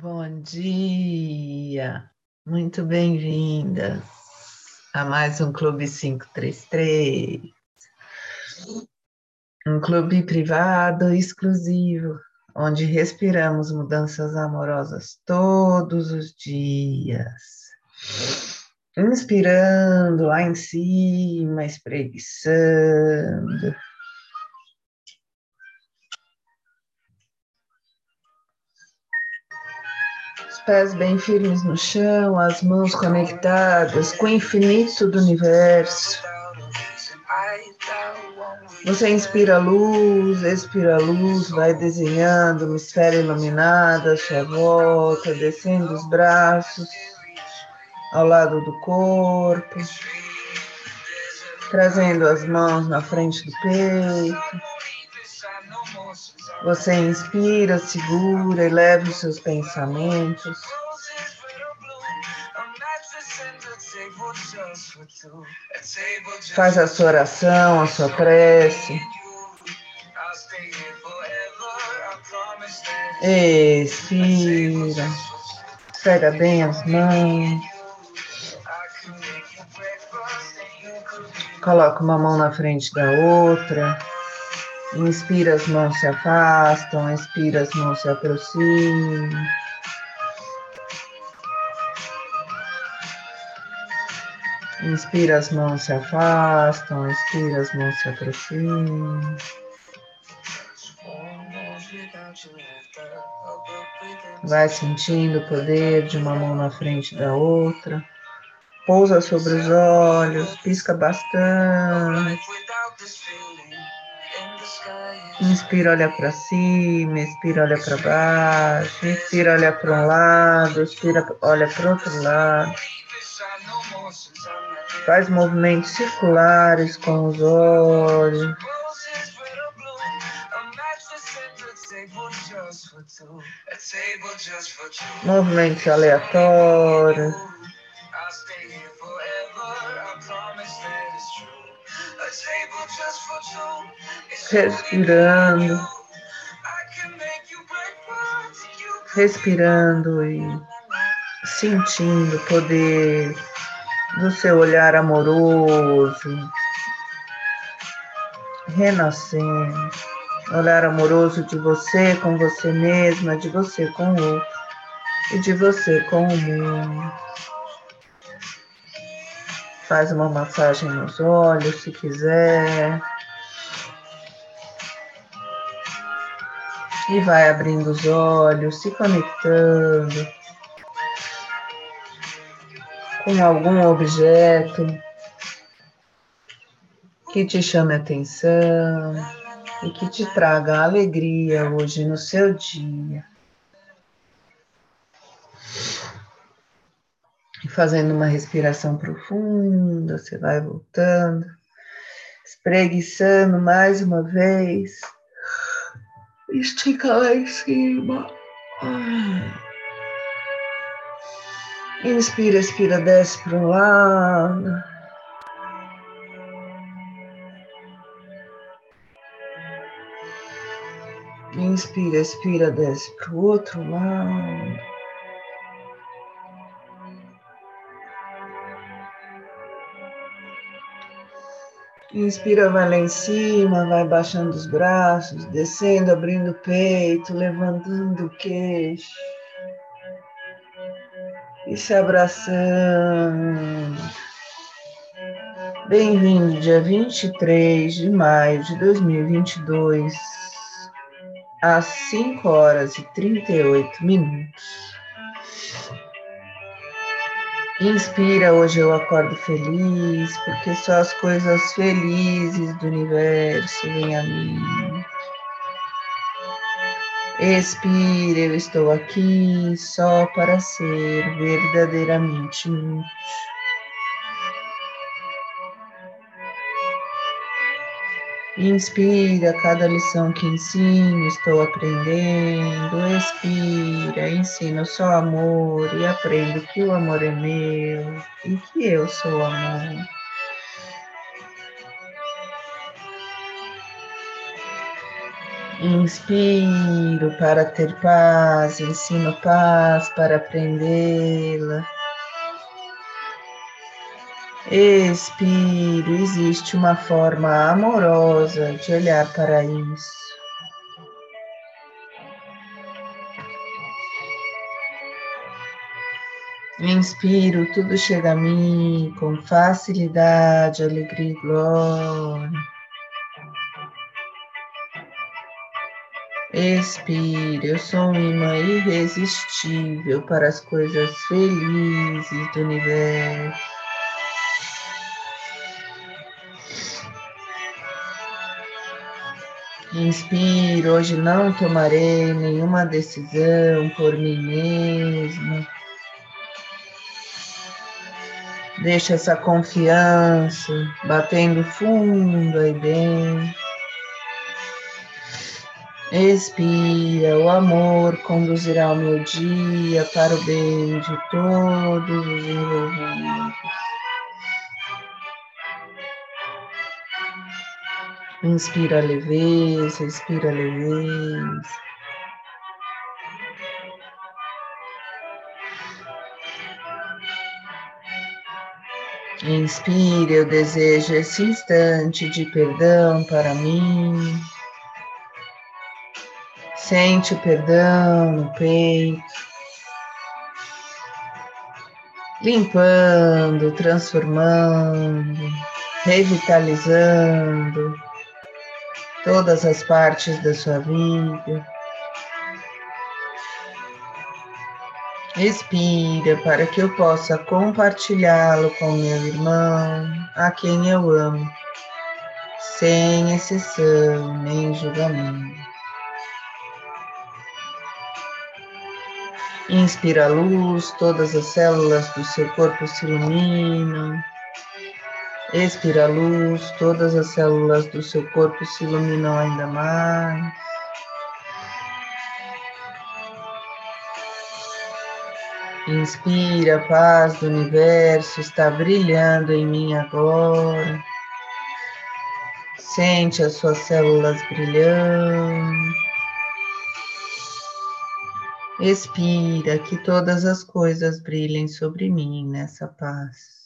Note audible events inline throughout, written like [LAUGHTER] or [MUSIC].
Bom dia, muito bem-vindas a mais um Clube 533, um clube privado exclusivo, onde respiramos mudanças amorosas todos os dias. Inspirando lá em cima, espreguiçando pés bem firmes no chão, as mãos conectadas com o infinito do universo. Você inspira luz, expira luz, vai desenhando uma esfera iluminada sua volta, descendo os braços ao lado do corpo, trazendo as mãos na frente do peito. Você inspira, segura, eleva os seus pensamentos. Faz a sua oração, a sua prece. Expira. Pega bem as mãos. Coloca uma mão na frente da outra. Inspira, as mãos se afastam, expira, as mãos se aproximam. Inspira, as mãos se afastam, expira, as mãos se aproximam. Vai sentindo o poder de uma mão na frente da outra. Pousa sobre os olhos, pisca bastante. Inspira, olha para cima, expira, olha para baixo, inspira, olha para um lado, expira, olha para outro lado. Faz movimentos circulares com os olhos. Movimentos aleatórios. Respirando, respirando e sentindo o poder do seu olhar amoroso, renascendo, olhar amoroso de você com você mesma, de você com o outro e de você com o mundo. Faz uma massagem nos olhos se quiser. E vai abrindo os olhos, se conectando com algum objeto que te chame atenção e que te traga alegria hoje no seu dia. Fazendo uma respiração profunda, você vai voltando, espreguiçando mais uma vez. Estica lá em cima. Inspira, expira, desce para um lado. Inspira, expira, desce para o outro lado. Inspira, vai lá em cima, vai baixando os braços, descendo, abrindo o peito, levantando o queixo. E se abraçando. Bem-vindo, dia 23 de maio de 2022, às 5 horas e 38 minutos. Inspira, hoje eu acordo feliz, porque só as coisas felizes do universo vêm a mim. Expira, eu estou aqui só para ser verdadeiramente útil. Inspira cada lição que ensino, estou aprendendo. Expira, ensino só amor e aprendo que o amor é meu e que eu sou amor. Inspiro para ter paz, ensino paz para aprendê-la. Expiro, existe uma forma amorosa de olhar para isso. Inspiro, tudo chega a mim com facilidade, alegria e glória. Expire, eu sou um imã irresistível para as coisas felizes do universo. Inspiro, hoje não tomarei nenhuma decisão por mim mesmo. Deixa essa confiança batendo fundo aí dentro. Expira, o amor conduzirá o meu dia para o bem de todos os envolvidos. Inspira leveza, expira leveza. Inspire, eu desejo esse instante de perdão para mim. Sente o perdão no peito, limpando, transformando, revitalizando todas as partes da sua vida. Respira para que eu possa compartilhá-lo com meu irmão, a quem eu amo, sem exceção nem julgamento. Inspira a luz, todas as células do seu corpo se iluminam. Expira a luz, todas as células do seu corpo se iluminam ainda mais. Inspira, a paz do universo está brilhando em mim agora. Sente as suas células brilhando. Expira que todas as coisas brilhem sobre mim nessa paz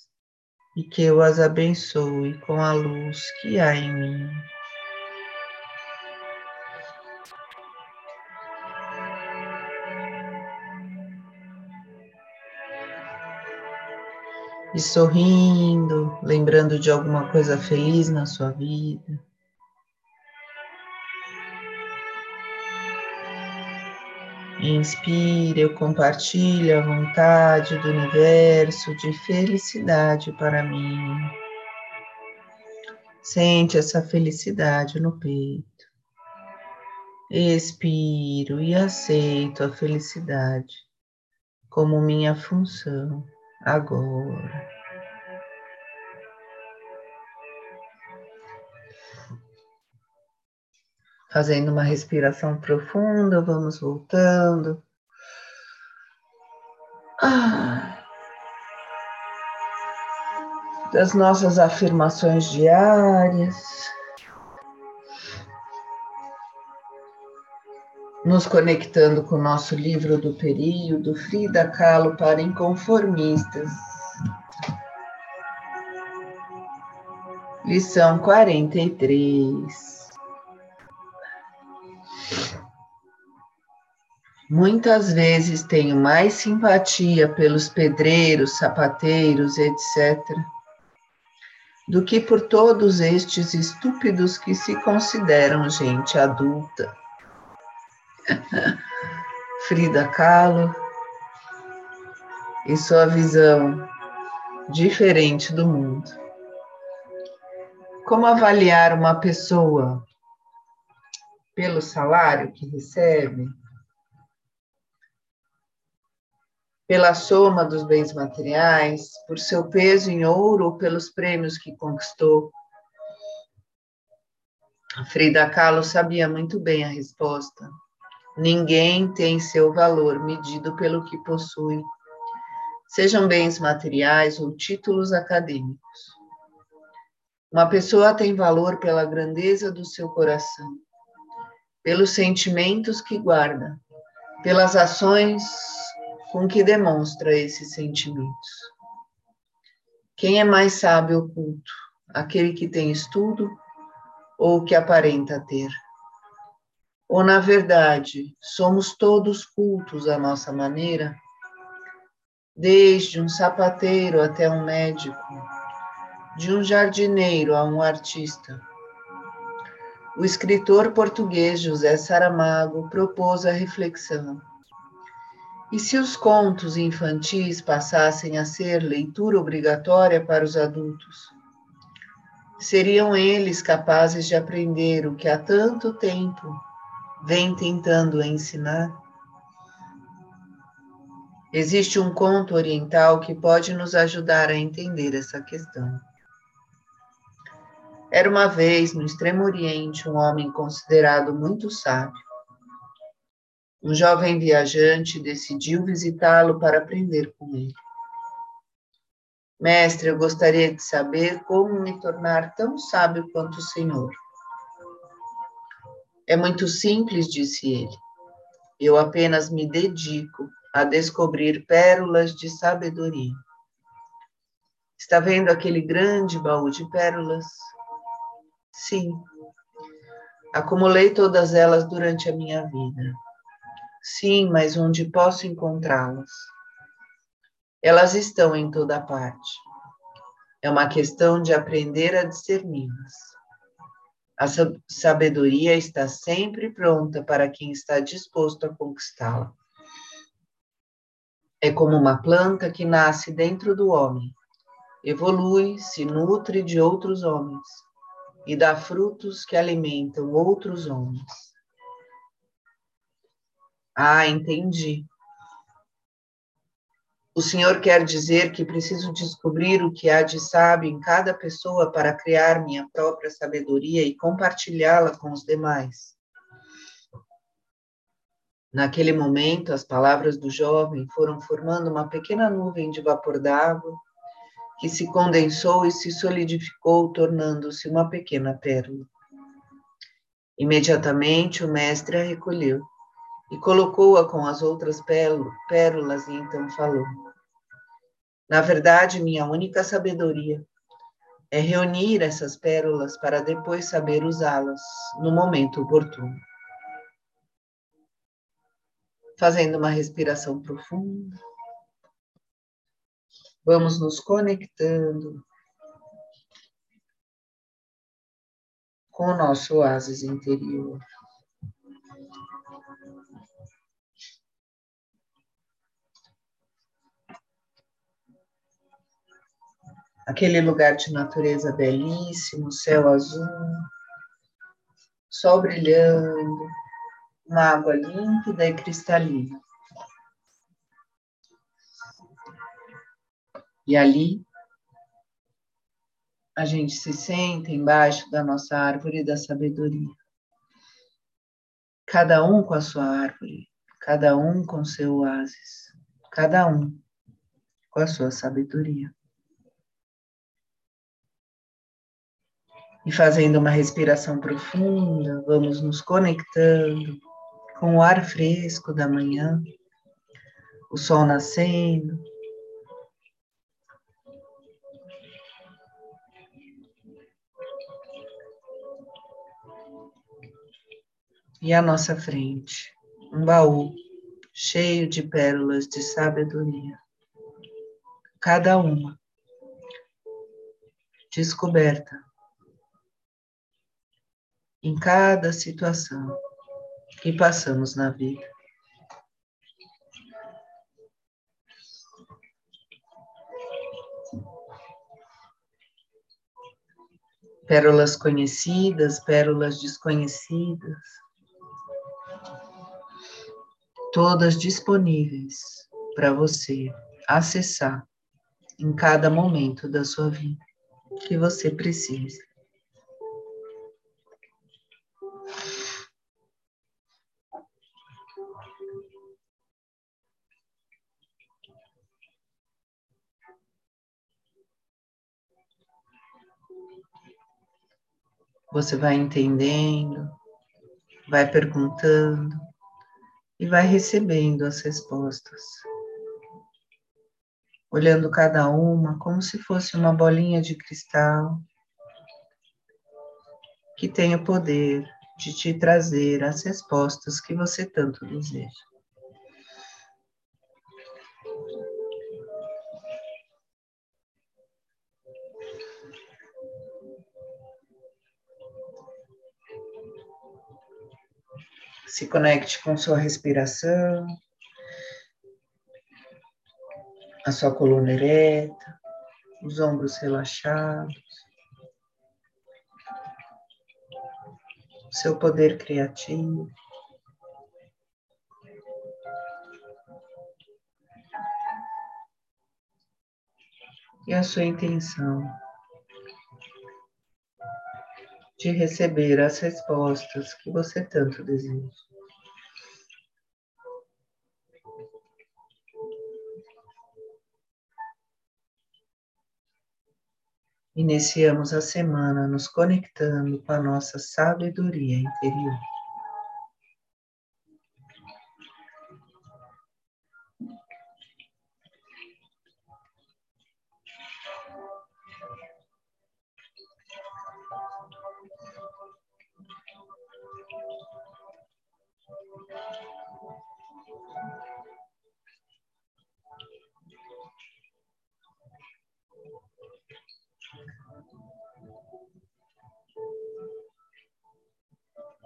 e que eu as abençoe com a luz que há em mim. E sorrindo, lembrando de alguma coisa feliz na sua vida. Inspire, eu compartilho a vontade do universo de felicidade para mim. Sente essa felicidade no peito. Expiro e aceito a felicidade como minha função agora. Fazendo uma respiração profunda, vamos voltando. Ah. Das nossas afirmações diárias. Nos conectando com o nosso livro do período, Frida Kahlo para Inconformistas. Lição 43. Muitas vezes tenho mais simpatia pelos pedreiros, sapateiros, etc., do que por todos estes estúpidos que se consideram gente adulta. [LAUGHS] Frida Kahlo e sua visão diferente do mundo. Como avaliar uma pessoa pelo salário que recebe? Pela soma dos bens materiais, por seu peso em ouro ou pelos prêmios que conquistou? Frida Kahlo sabia muito bem a resposta. Ninguém tem seu valor medido pelo que possui, sejam bens materiais ou títulos acadêmicos. Uma pessoa tem valor pela grandeza do seu coração, pelos sentimentos que guarda, pelas ações com que demonstra esses sentimentos. Quem é mais sábio oculto? Aquele que tem estudo ou que aparenta ter? Ou, na verdade, somos todos cultos à nossa maneira? Desde um sapateiro até um médico, de um jardineiro a um artista. O escritor português José Saramago propôs a reflexão. E se os contos infantis passassem a ser leitura obrigatória para os adultos? Seriam eles capazes de aprender o que há tanto tempo vem tentando ensinar? Existe um conto oriental que pode nos ajudar a entender essa questão. Era uma vez, no Extremo Oriente, um homem considerado muito sábio. Um jovem viajante decidiu visitá-lo para aprender com ele. Mestre, eu gostaria de saber como me tornar tão sábio quanto o Senhor. É muito simples, disse ele. Eu apenas me dedico a descobrir pérolas de sabedoria. Está vendo aquele grande baú de pérolas? Sim. Acumulei todas elas durante a minha vida. Sim, mas onde posso encontrá-las? Elas estão em toda parte. É uma questão de aprender a discerni-las. A sabedoria está sempre pronta para quem está disposto a conquistá-la. É como uma planta que nasce dentro do homem, evolui, se nutre de outros homens e dá frutos que alimentam outros homens. Ah, entendi. O Senhor quer dizer que preciso descobrir o que há de sábio em cada pessoa para criar minha própria sabedoria e compartilhá-la com os demais. Naquele momento, as palavras do jovem foram formando uma pequena nuvem de vapor d'água que se condensou e se solidificou, tornando-se uma pequena pérola. Imediatamente o mestre a recolheu e colocou-a com as outras pérolas e então falou: Na verdade, minha única sabedoria é reunir essas pérolas para depois saber usá-las no momento oportuno. Fazendo uma respiração profunda. Vamos nos conectando com o nosso oásis interior. Aquele lugar de natureza belíssimo, céu azul, sol brilhando, uma água límpida e cristalina. E ali a gente se senta embaixo da nossa árvore da sabedoria. Cada um com a sua árvore, cada um com seu oásis, cada um com a sua sabedoria. E fazendo uma respiração profunda, vamos nos conectando com o ar fresco da manhã, o sol nascendo, e à nossa frente um baú cheio de pérolas de sabedoria, cada uma descoberta em cada situação que passamos na vida. Pérolas conhecidas, pérolas desconhecidas, todas disponíveis para você acessar em cada momento da sua vida que você precise. Você vai entendendo, vai perguntando e vai recebendo as respostas, olhando cada uma como se fosse uma bolinha de cristal que tem o poder de te trazer as respostas que você tanto deseja. Se conecte com sua respiração, a sua coluna ereta, os ombros relaxados, seu poder criativo. E a sua intenção de receber as respostas que você tanto deseja. Iniciamos a semana nos conectando com a nossa sabedoria interior.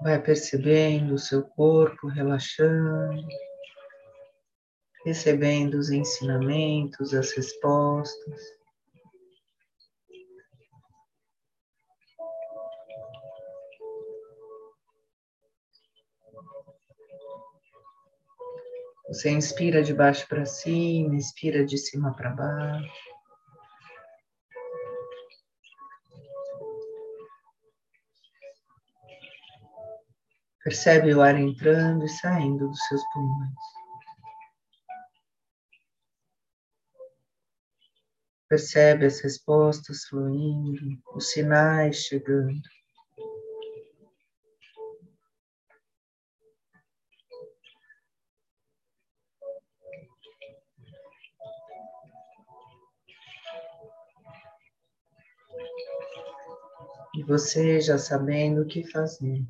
Vai percebendo o seu corpo relaxando, recebendo os ensinamentos, as respostas. Você inspira de baixo para cima, inspira de cima para baixo. Percebe o ar entrando e saindo dos seus pulmões. Percebe as respostas fluindo, os sinais chegando. E você já sabendo o que fazer.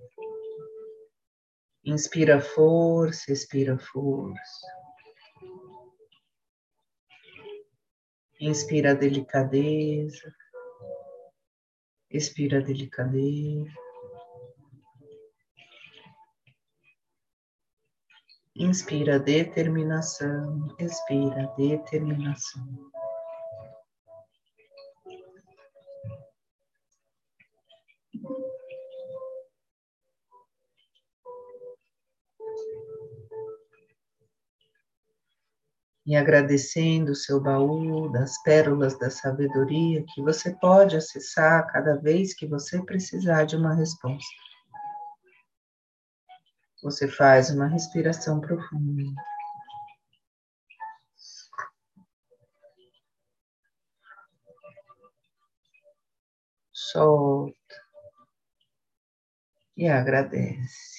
Inspira força, expira força. Inspira delicadeza. Expira delicadeza. Inspira determinação, expira determinação. E agradecendo o seu baú das pérolas da sabedoria que você pode acessar cada vez que você precisar de uma resposta. Você faz uma respiração profunda. Solta e agradece.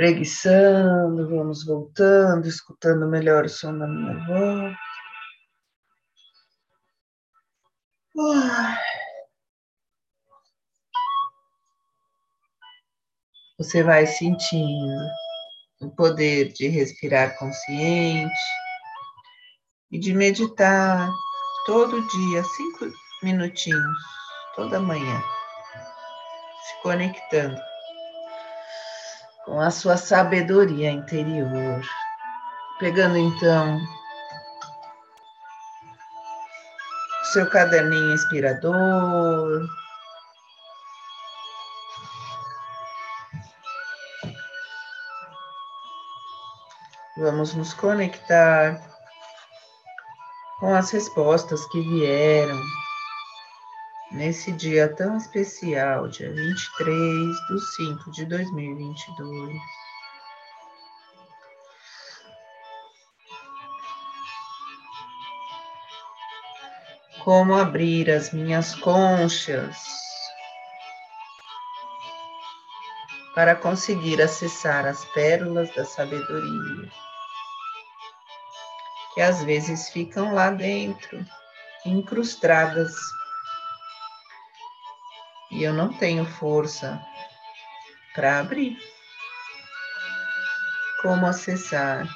Espreguiçando, vamos voltando, escutando melhor o som da minha voz. Você vai sentindo o poder de respirar consciente e de meditar todo dia, cinco minutinhos, toda manhã, se conectando com a sua sabedoria interior. Pegando então seu caderninho inspirador. Vamos nos conectar com as respostas que vieram nesse dia tão especial, dia 23 de 5 de 2022. Como abrir as minhas conchas para conseguir acessar as pérolas da sabedoria, que às vezes ficam lá dentro, incrustadas. E eu não tenho força para abrir. Como acessar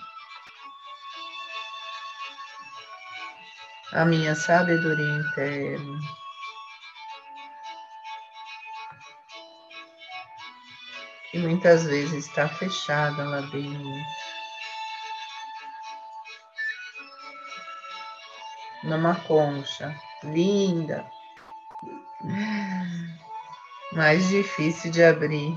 a minha sabedoria interna? que muitas vezes está fechada lá dentro. Numa concha linda, mais difícil de abrir.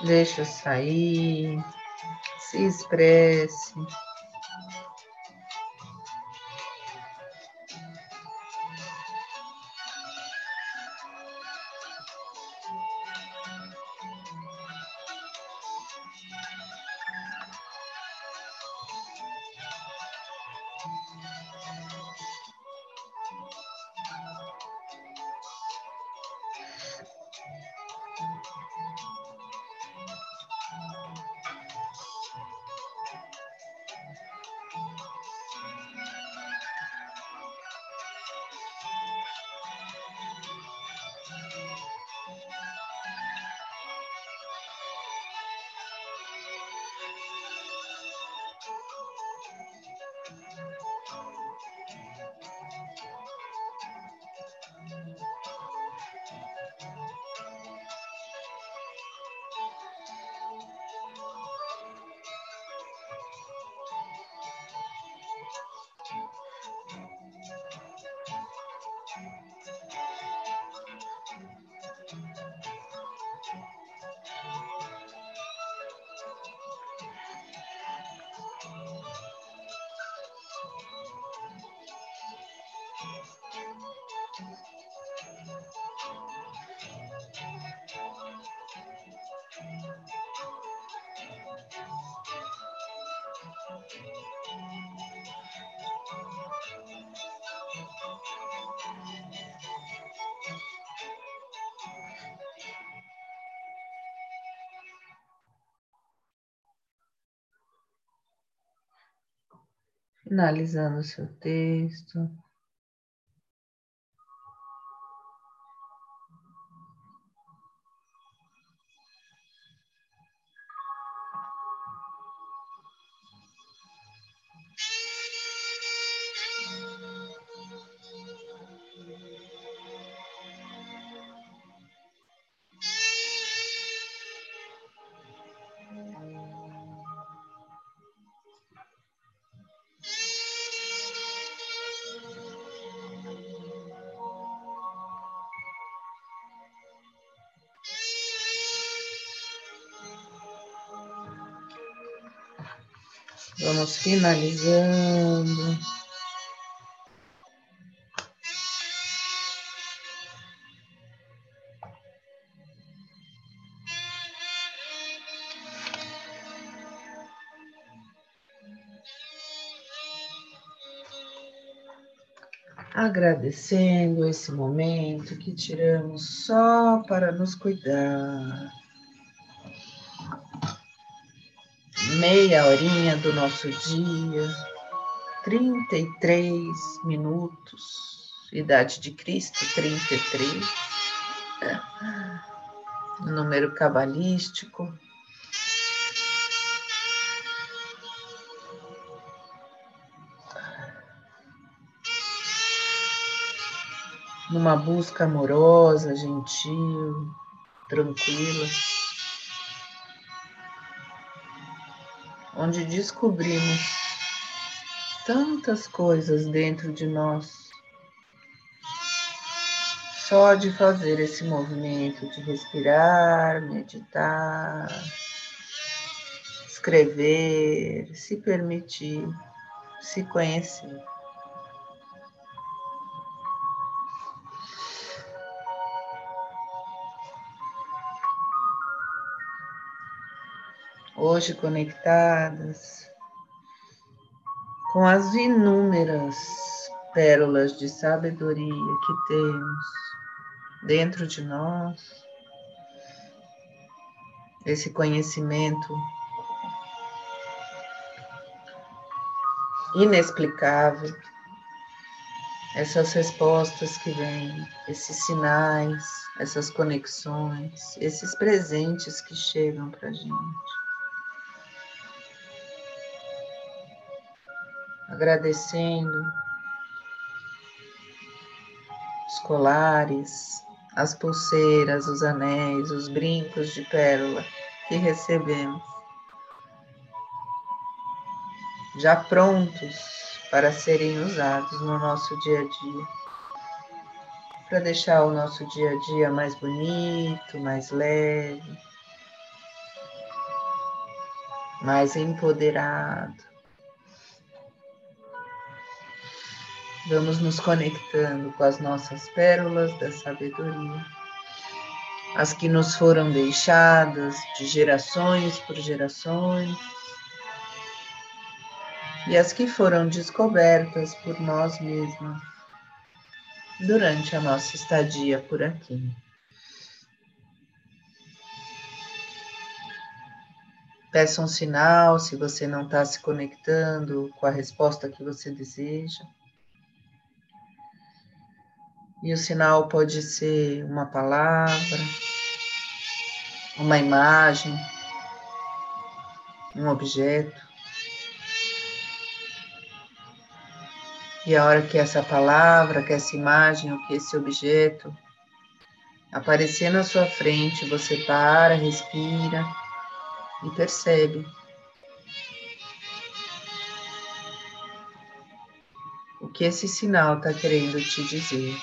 Deixa sair, se expresse. Finalizando o seu texto. Vamos finalizando. Agradecendo esse momento que tiramos só para nos cuidar. meia horinha do nosso dia, 33 minutos, idade de Cristo, 33, é, número cabalístico. Numa busca amorosa, gentil, tranquila. Onde descobrimos tantas coisas dentro de nós. Só de fazer esse movimento de respirar, meditar, escrever, se permitir, se conhecer. Hoje conectadas com as inúmeras pérolas de sabedoria que temos dentro de nós, esse conhecimento inexplicável, essas respostas que vêm, esses sinais, essas conexões, esses presentes que chegam para gente. Agradecendo os colares, as pulseiras, os anéis, os brincos de pérola que recebemos, já prontos para serem usados no nosso dia a dia, para deixar o nosso dia a dia mais bonito, mais leve, mais empoderado. Vamos nos conectando com as nossas pérolas da sabedoria, as que nos foram deixadas de gerações por gerações, e as que foram descobertas por nós mesmos durante a nossa estadia por aqui. Peça um sinal se você não está se conectando com a resposta que você deseja. E o sinal pode ser uma palavra, uma imagem, um objeto. E a hora que essa palavra, que essa imagem, ou que esse objeto aparecer na sua frente, você para, respira e percebe. O que esse sinal está querendo te dizer.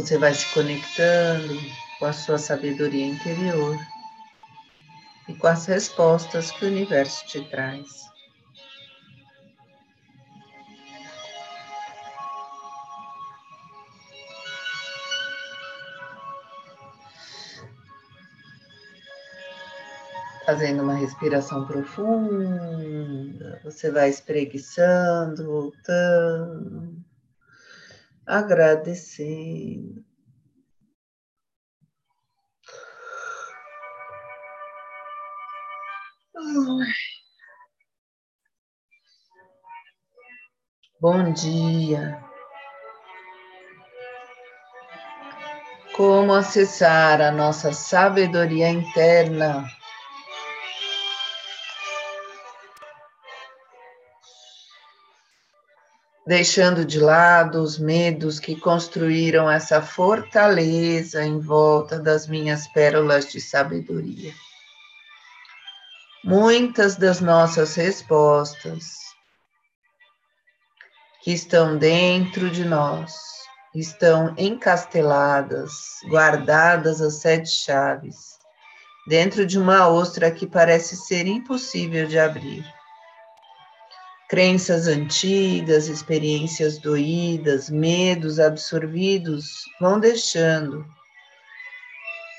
Você vai se conectando com a sua sabedoria interior e com as respostas que o universo te traz. Fazendo uma respiração profunda, você vai espreguiçando, voltando agradecendo. Bom dia. Como acessar a nossa sabedoria interna? Deixando de lado os medos que construíram essa fortaleza em volta das minhas pérolas de sabedoria. Muitas das nossas respostas que estão dentro de nós estão encasteladas, guardadas as sete chaves, dentro de uma ostra que parece ser impossível de abrir crenças antigas, experiências doídas, medos absorvidos vão deixando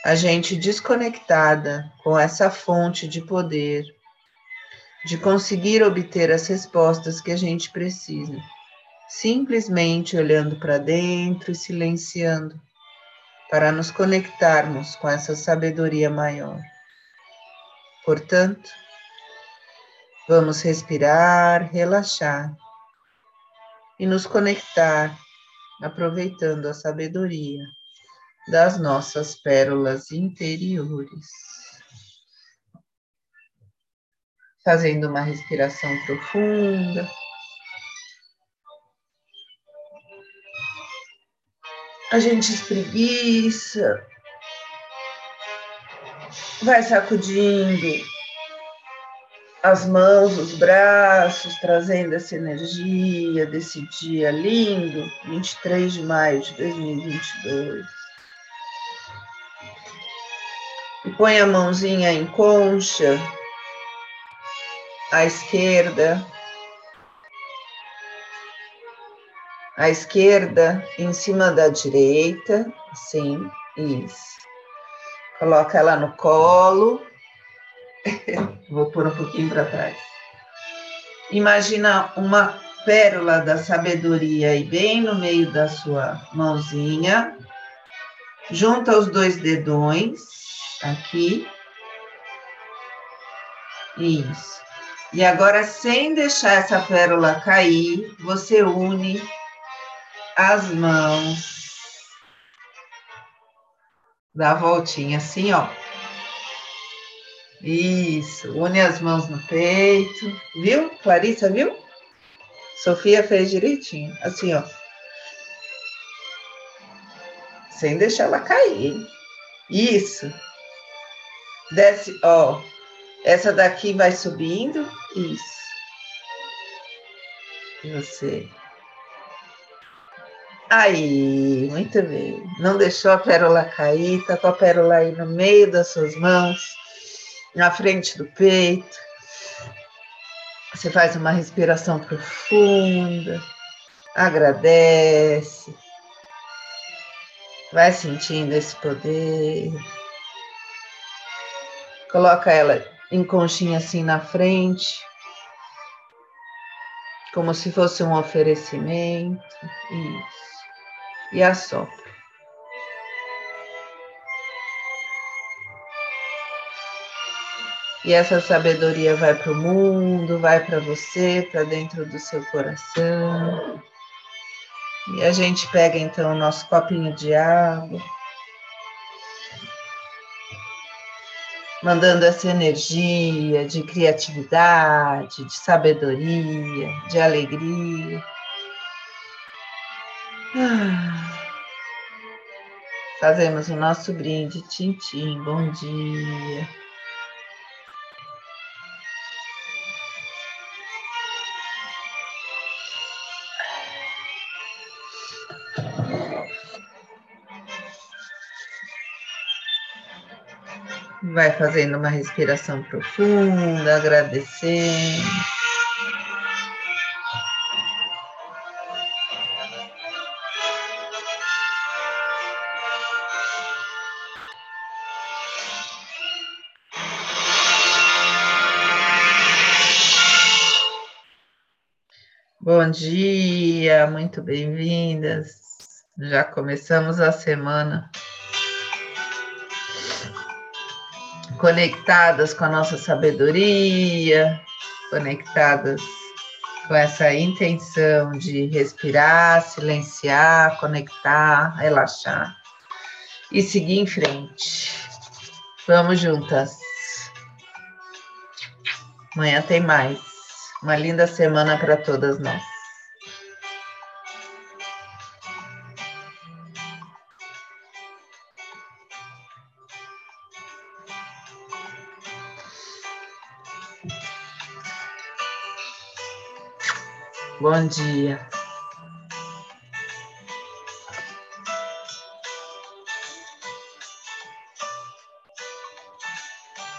a gente desconectada com essa fonte de poder, de conseguir obter as respostas que a gente precisa, simplesmente olhando para dentro e silenciando, para nos conectarmos com essa sabedoria maior. Portanto, Vamos respirar, relaxar e nos conectar, aproveitando a sabedoria das nossas pérolas interiores. fazendo uma respiração profunda. A gente espreguiça, vai sacudindo as mãos, os braços, trazendo essa energia desse dia lindo, 23 de maio de 2022. E põe a mãozinha em concha, à esquerda, à esquerda em cima da direita, assim, isso. Coloca ela no colo. [LAUGHS] Vou pôr um pouquinho para trás. Imagina uma pérola da sabedoria aí bem no meio da sua mãozinha. Junta os dois dedões aqui. Isso. E agora, sem deixar essa pérola cair, você une as mãos. Dá a voltinha assim, ó. Isso, une as mãos no peito. Viu? Clarissa, viu? Sofia fez direitinho. Assim, ó. Sem deixar ela cair. Isso. Desce, ó. Essa daqui vai subindo. Isso. Você. Aí, muito bem. Não deixou a pérola cair, tá com a pérola aí no meio das suas mãos, na frente do peito. Você faz uma respiração profunda, agradece, vai sentindo esse poder. Coloca ela em conchinha assim na frente, como se fosse um oferecimento. Isso. E assopra. E essa sabedoria vai para o mundo, vai para você, para dentro do seu coração. E a gente pega então o nosso copinho de água. mandando essa energia de criatividade, de sabedoria, de alegria. Ah. Fazemos o nosso brinde, Tintim, bom dia. Vai fazendo uma respiração profunda, agradecendo. Bom dia, muito bem-vindas. Já começamos a semana conectadas com a nossa sabedoria, conectadas com essa intenção de respirar, silenciar, conectar, relaxar e seguir em frente. Vamos juntas. Amanhã tem mais. Uma linda semana para todas nós. Bom dia.